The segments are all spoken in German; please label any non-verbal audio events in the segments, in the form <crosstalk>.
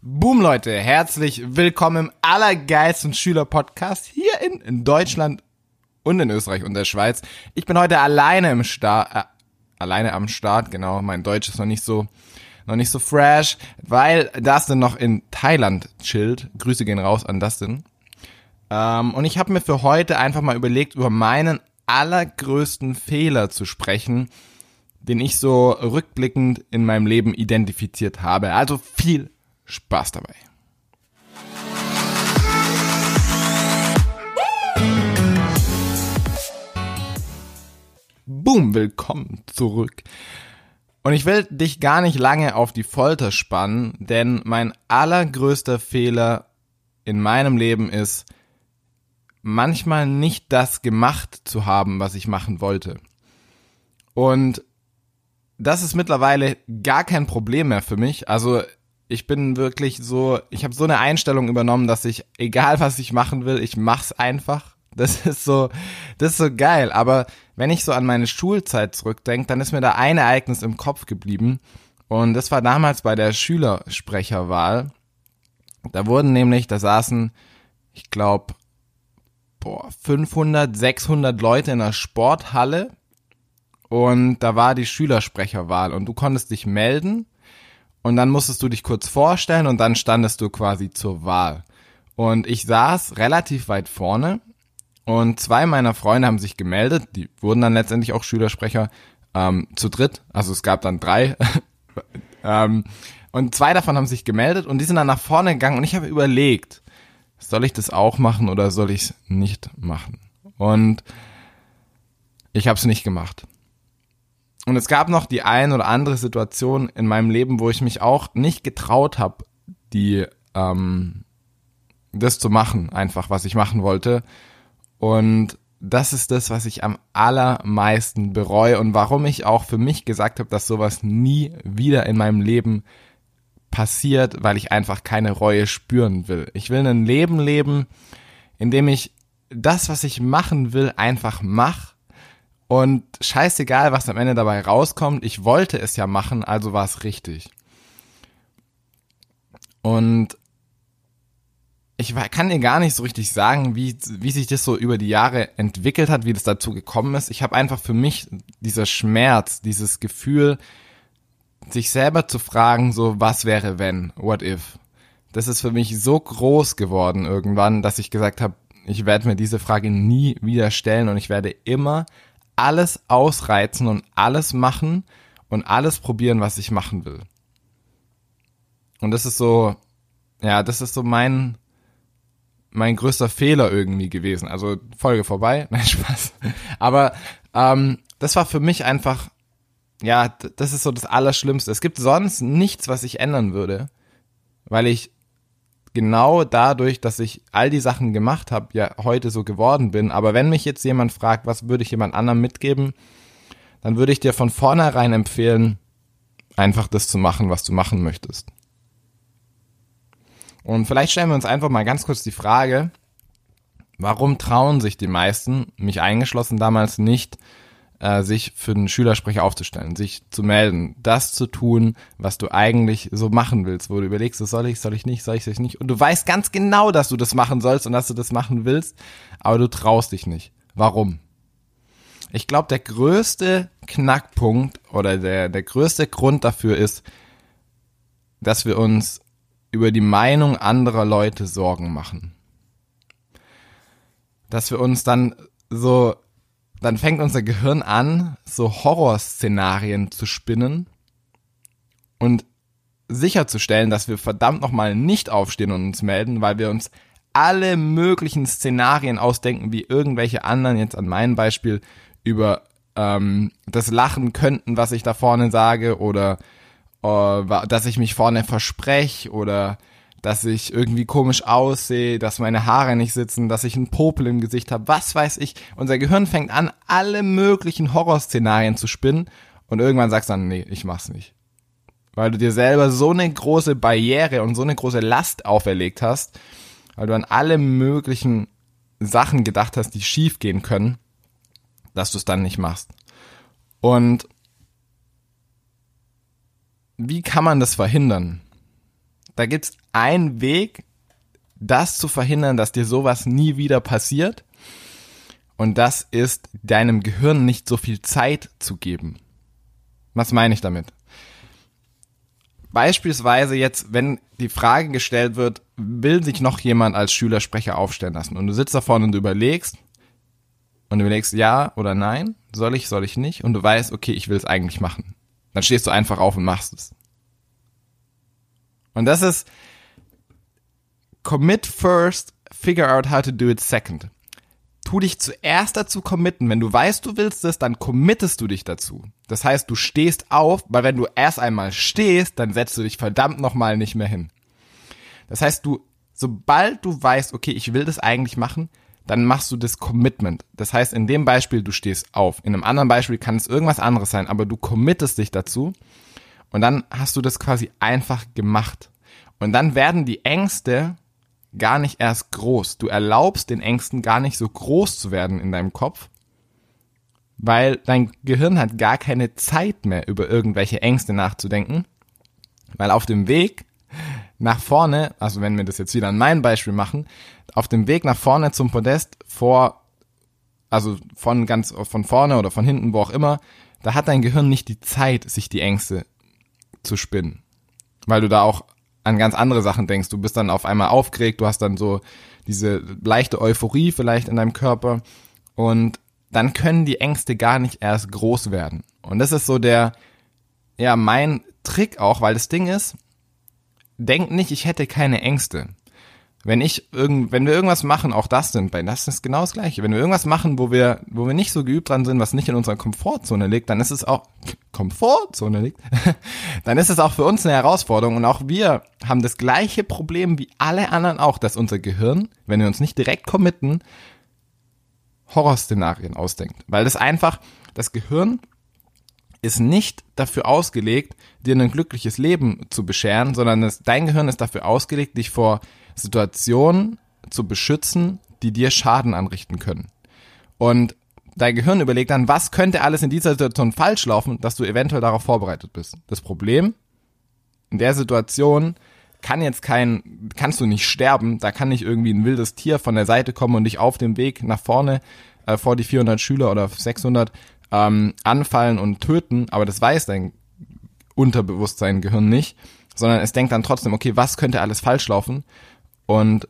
Boom, Leute, herzlich willkommen im allergeilsten Schüler-Podcast hier in, in, Deutschland und in Österreich und der Schweiz. Ich bin heute alleine im Start, äh, alleine am Start, genau, mein Deutsch ist noch nicht so, noch nicht so fresh, weil Dustin noch in Thailand chillt. Grüße gehen raus an Dustin. Ähm, und ich habe mir für heute einfach mal überlegt, über meinen allergrößten Fehler zu sprechen, den ich so rückblickend in meinem Leben identifiziert habe. Also viel Spaß dabei. Boom, willkommen zurück. Und ich will dich gar nicht lange auf die Folter spannen, denn mein allergrößter Fehler in meinem Leben ist, manchmal nicht das gemacht zu haben, was ich machen wollte. Und das ist mittlerweile gar kein Problem mehr für mich. Also ich bin wirklich so, ich habe so eine Einstellung übernommen, dass ich, egal was ich machen will, ich mach's einfach. Das <laughs> ist so, das ist so geil. Aber wenn ich so an meine Schulzeit zurückdenke, dann ist mir da ein Ereignis im Kopf geblieben. Und das war damals bei der Schülersprecherwahl. Da wurden nämlich, da saßen, ich glaube, boah, 500, 600 Leute in einer Sporthalle. Und da war die Schülersprecherwahl und du konntest dich melden und dann musstest du dich kurz vorstellen und dann standest du quasi zur Wahl. Und ich saß relativ weit vorne und zwei meiner Freunde haben sich gemeldet, die wurden dann letztendlich auch Schülersprecher ähm, zu dritt, also es gab dann drei. <laughs> ähm, und zwei davon haben sich gemeldet und die sind dann nach vorne gegangen und ich habe überlegt, soll ich das auch machen oder soll ich es nicht machen? Und ich habe es nicht gemacht. Und es gab noch die ein oder andere Situation in meinem Leben, wo ich mich auch nicht getraut habe, die ähm, das zu machen, einfach was ich machen wollte. Und das ist das, was ich am allermeisten bereue und warum ich auch für mich gesagt habe, dass sowas nie wieder in meinem Leben passiert, weil ich einfach keine Reue spüren will. Ich will ein Leben leben, in dem ich das, was ich machen will, einfach mache und scheißegal, was am Ende dabei rauskommt, ich wollte es ja machen, also war es richtig. Und ich kann dir gar nicht so richtig sagen, wie, wie sich das so über die Jahre entwickelt hat, wie das dazu gekommen ist. Ich habe einfach für mich dieser Schmerz, dieses Gefühl, sich selber zu fragen, so was wäre wenn, what if. Das ist für mich so groß geworden irgendwann, dass ich gesagt habe, ich werde mir diese Frage nie wieder stellen und ich werde immer alles ausreizen und alles machen und alles probieren, was ich machen will. Und das ist so, ja, das ist so mein, mein größter Fehler irgendwie gewesen. Also Folge vorbei, <laughs> nein Spaß. Aber ähm, das war für mich einfach, ja, das ist so das Allerschlimmste. Es gibt sonst nichts, was ich ändern würde, weil ich genau dadurch, dass ich all die Sachen gemacht habe, ja heute so geworden bin. Aber wenn mich jetzt jemand fragt, was würde ich jemand anderem mitgeben, dann würde ich dir von vornherein empfehlen, einfach das zu machen, was du machen möchtest. Und vielleicht stellen wir uns einfach mal ganz kurz die Frage, warum trauen sich die meisten, mich eingeschlossen damals nicht, äh, sich für einen Schülersprecher aufzustellen, sich zu melden, das zu tun, was du eigentlich so machen willst, wo du überlegst, soll ich, soll ich nicht, soll ich es nicht. Und du weißt ganz genau, dass du das machen sollst und dass du das machen willst, aber du traust dich nicht. Warum? Ich glaube, der größte Knackpunkt oder der, der größte Grund dafür ist, dass wir uns über die Meinung anderer Leute Sorgen machen. Dass wir uns dann so dann fängt unser Gehirn an, so Horrorszenarien zu spinnen und sicherzustellen, dass wir verdammt nochmal nicht aufstehen und uns melden, weil wir uns alle möglichen Szenarien ausdenken, wie irgendwelche anderen, jetzt an meinem Beispiel, über ähm, das Lachen könnten, was ich da vorne sage, oder äh, dass ich mich vorne verspreche, oder dass ich irgendwie komisch aussehe, dass meine Haare nicht sitzen, dass ich einen Popel im Gesicht habe, was weiß ich. Unser Gehirn fängt an, alle möglichen Horrorszenarien zu spinnen und irgendwann sagst du dann, nee, ich mach's nicht. Weil du dir selber so eine große Barriere und so eine große Last auferlegt hast, weil du an alle möglichen Sachen gedacht hast, die schief gehen können, dass du es dann nicht machst. Und wie kann man das verhindern? Da gibt's einen Weg, das zu verhindern, dass dir sowas nie wieder passiert. Und das ist deinem Gehirn nicht so viel Zeit zu geben. Was meine ich damit? Beispielsweise jetzt, wenn die Frage gestellt wird, will sich noch jemand als Schülersprecher aufstellen lassen? Und du sitzt da vorne und du überlegst und du überlegst ja oder nein, soll ich, soll ich nicht? Und du weißt, okay, ich will es eigentlich machen. Dann stehst du einfach auf und machst es. Und das ist commit first, figure out how to do it second. Tu dich zuerst dazu committen. Wenn du weißt, du willst es, dann committest du dich dazu. Das heißt, du stehst auf, weil wenn du erst einmal stehst, dann setzt du dich verdammt nochmal nicht mehr hin. Das heißt, du, sobald du weißt, okay, ich will das eigentlich machen, dann machst du das Commitment. Das heißt, in dem Beispiel, du stehst auf. In einem anderen Beispiel kann es irgendwas anderes sein, aber du committest dich dazu und dann hast du das quasi einfach gemacht. Und dann werden die Ängste gar nicht erst groß. Du erlaubst den Ängsten gar nicht so groß zu werden in deinem Kopf, weil dein Gehirn hat gar keine Zeit mehr über irgendwelche Ängste nachzudenken, weil auf dem Weg nach vorne, also wenn wir das jetzt wieder an mein Beispiel machen, auf dem Weg nach vorne zum Podest vor, also von ganz von vorne oder von hinten, wo auch immer, da hat dein Gehirn nicht die Zeit, sich die Ängste zu spinnen, weil du da auch an ganz andere Sachen denkst. Du bist dann auf einmal aufgeregt, du hast dann so diese leichte Euphorie vielleicht in deinem Körper und dann können die Ängste gar nicht erst groß werden. Und das ist so der, ja, mein Trick auch, weil das Ding ist, denk nicht, ich hätte keine Ängste. Wenn ich irgend, wenn wir irgendwas machen, auch das sind, bei das ist genau das Gleiche. Wenn wir irgendwas machen, wo wir, wo wir nicht so geübt dran sind, was nicht in unserer Komfortzone liegt, dann ist es auch Komfortzone liegt, <laughs> dann ist es auch für uns eine Herausforderung. Und auch wir haben das gleiche Problem wie alle anderen auch, dass unser Gehirn, wenn wir uns nicht direkt committen, Horrorszenarien ausdenkt, weil das einfach das Gehirn ist nicht dafür ausgelegt, dir ein glückliches Leben zu bescheren, sondern das, dein Gehirn ist dafür ausgelegt, dich vor Situationen zu beschützen, die dir Schaden anrichten können. Und dein Gehirn überlegt dann, was könnte alles in dieser Situation falsch laufen, dass du eventuell darauf vorbereitet bist. Das Problem, in der Situation kann jetzt kein, kannst du nicht sterben, da kann nicht irgendwie ein wildes Tier von der Seite kommen und dich auf dem Weg nach vorne äh, vor die 400 Schüler oder 600 ähm, anfallen und töten, aber das weiß dein Unterbewusstsein, Gehirn nicht, sondern es denkt dann trotzdem, okay, was könnte alles falsch laufen und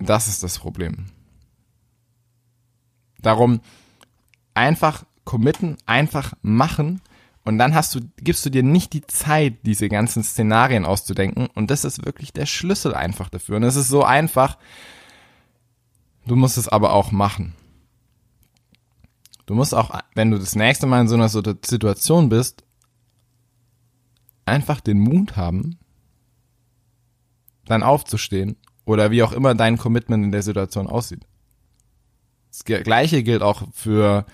das ist das Problem. Darum einfach committen, einfach machen und dann hast du, gibst du dir nicht die Zeit, diese ganzen Szenarien auszudenken und das ist wirklich der Schlüssel einfach dafür. Und es ist so einfach, du musst es aber auch machen. Du musst auch, wenn du das nächste Mal in so einer Situation bist, einfach den Mut haben, dann aufzustehen oder wie auch immer dein Commitment in der Situation aussieht. Das gleiche gilt auch für,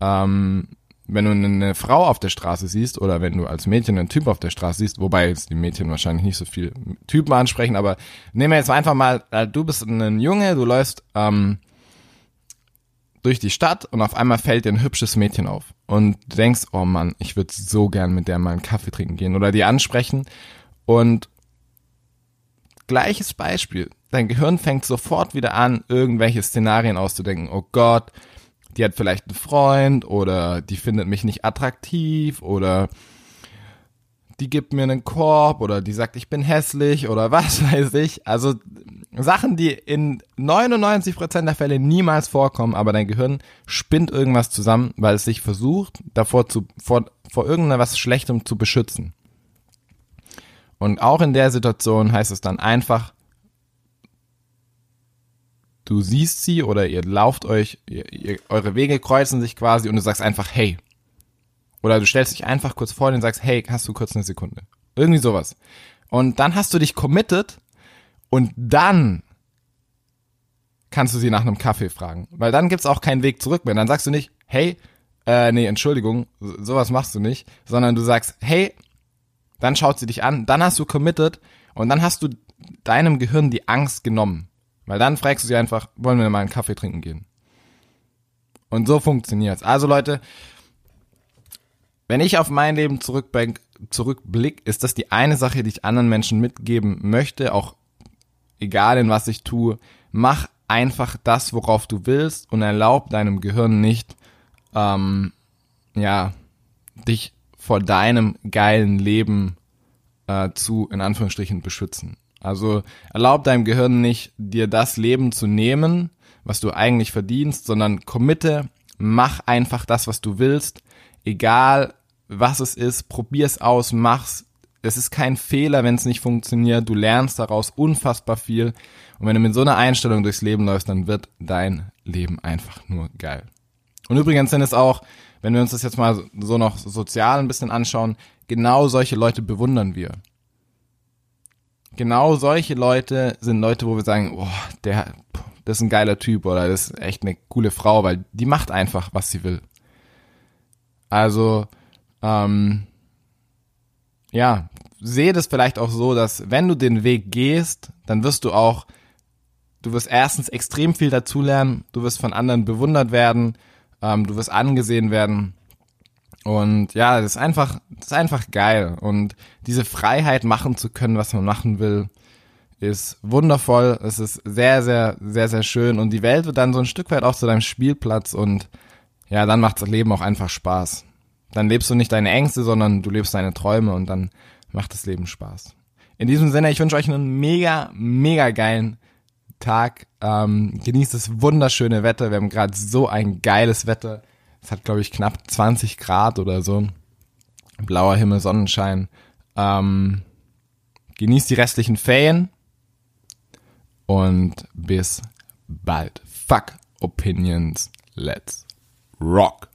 ähm, wenn du eine Frau auf der Straße siehst oder wenn du als Mädchen einen Typ auf der Straße siehst, wobei jetzt die Mädchen wahrscheinlich nicht so viel Typen ansprechen, aber nehmen wir jetzt einfach mal, äh, du bist ein Junge, du läufst ähm, durch die Stadt und auf einmal fällt dir ein hübsches Mädchen auf und du denkst, oh Mann, ich würde so gern mit der mal einen Kaffee trinken gehen oder die ansprechen und gleiches Beispiel. Dein Gehirn fängt sofort wieder an, irgendwelche Szenarien auszudenken. Oh Gott, die hat vielleicht einen Freund oder die findet mich nicht attraktiv oder die gibt mir einen Korb oder die sagt, ich bin hässlich oder <laughs> was weiß ich. Also Sachen, die in 99% der Fälle niemals vorkommen, aber dein Gehirn spinnt irgendwas zusammen, weil es sich versucht, davor zu, vor, vor irgendetwas Schlechtem zu beschützen. Und auch in der Situation heißt es dann einfach, du siehst sie oder ihr lauft euch, ihr, ihr, eure Wege kreuzen sich quasi und du sagst einfach, hey. Oder du stellst dich einfach kurz vor und sagst, hey, hast du kurz eine Sekunde? Irgendwie sowas. Und dann hast du dich committed und dann kannst du sie nach einem Kaffee fragen. Weil dann gibt's auch keinen Weg zurück mehr. Dann sagst du nicht, hey, äh, nee, Entschuldigung, sowas machst du nicht, sondern du sagst, hey, dann schaut sie dich an, dann hast du committed und dann hast du deinem Gehirn die Angst genommen. Weil dann fragst du sie einfach, wollen wir mal einen Kaffee trinken gehen? Und so funktioniert's. Also Leute, wenn ich auf mein Leben zurückdenke, zurückblick, ist das die eine Sache, die ich anderen Menschen mitgeben möchte, auch egal in was ich tue. Mach einfach das, worauf du willst und erlaub deinem Gehirn nicht, ähm, ja, dich vor deinem geilen Leben äh, zu, in Anführungsstrichen, beschützen. Also erlaub deinem Gehirn nicht, dir das Leben zu nehmen, was du eigentlich verdienst, sondern committe, mach einfach das, was du willst, egal was es ist, probier's aus, mach's. Es ist kein Fehler, wenn es nicht funktioniert. Du lernst daraus unfassbar viel. Und wenn du mit so einer Einstellung durchs Leben läufst, dann wird dein Leben einfach nur geil. Und übrigens sind es auch, wenn wir uns das jetzt mal so noch sozial ein bisschen anschauen, genau solche Leute bewundern wir. Genau solche Leute sind Leute, wo wir sagen, oh, der, das ist ein geiler Typ oder das ist echt eine coole Frau, weil die macht einfach, was sie will. Also, ähm, ja, sehe das vielleicht auch so, dass wenn du den Weg gehst, dann wirst du auch, du wirst erstens extrem viel dazulernen, du wirst von anderen bewundert werden, ähm, du wirst angesehen werden. Und ja, das ist einfach, das ist einfach geil. Und diese Freiheit machen zu können, was man machen will, ist wundervoll. Es ist sehr, sehr, sehr, sehr schön. Und die Welt wird dann so ein Stück weit auch zu deinem Spielplatz und ja, dann macht das Leben auch einfach Spaß. Dann lebst du nicht deine Ängste, sondern du lebst deine Träume und dann macht das Leben Spaß. In diesem Sinne, ich wünsche euch einen mega, mega geilen Tag. Ähm, genießt das wunderschöne Wetter. Wir haben gerade so ein geiles Wetter. Es hat, glaube ich, knapp 20 Grad oder so. Blauer Himmel, Sonnenschein. Ähm, genießt die restlichen Ferien. Und bis bald. Fuck Opinions. Let's rock.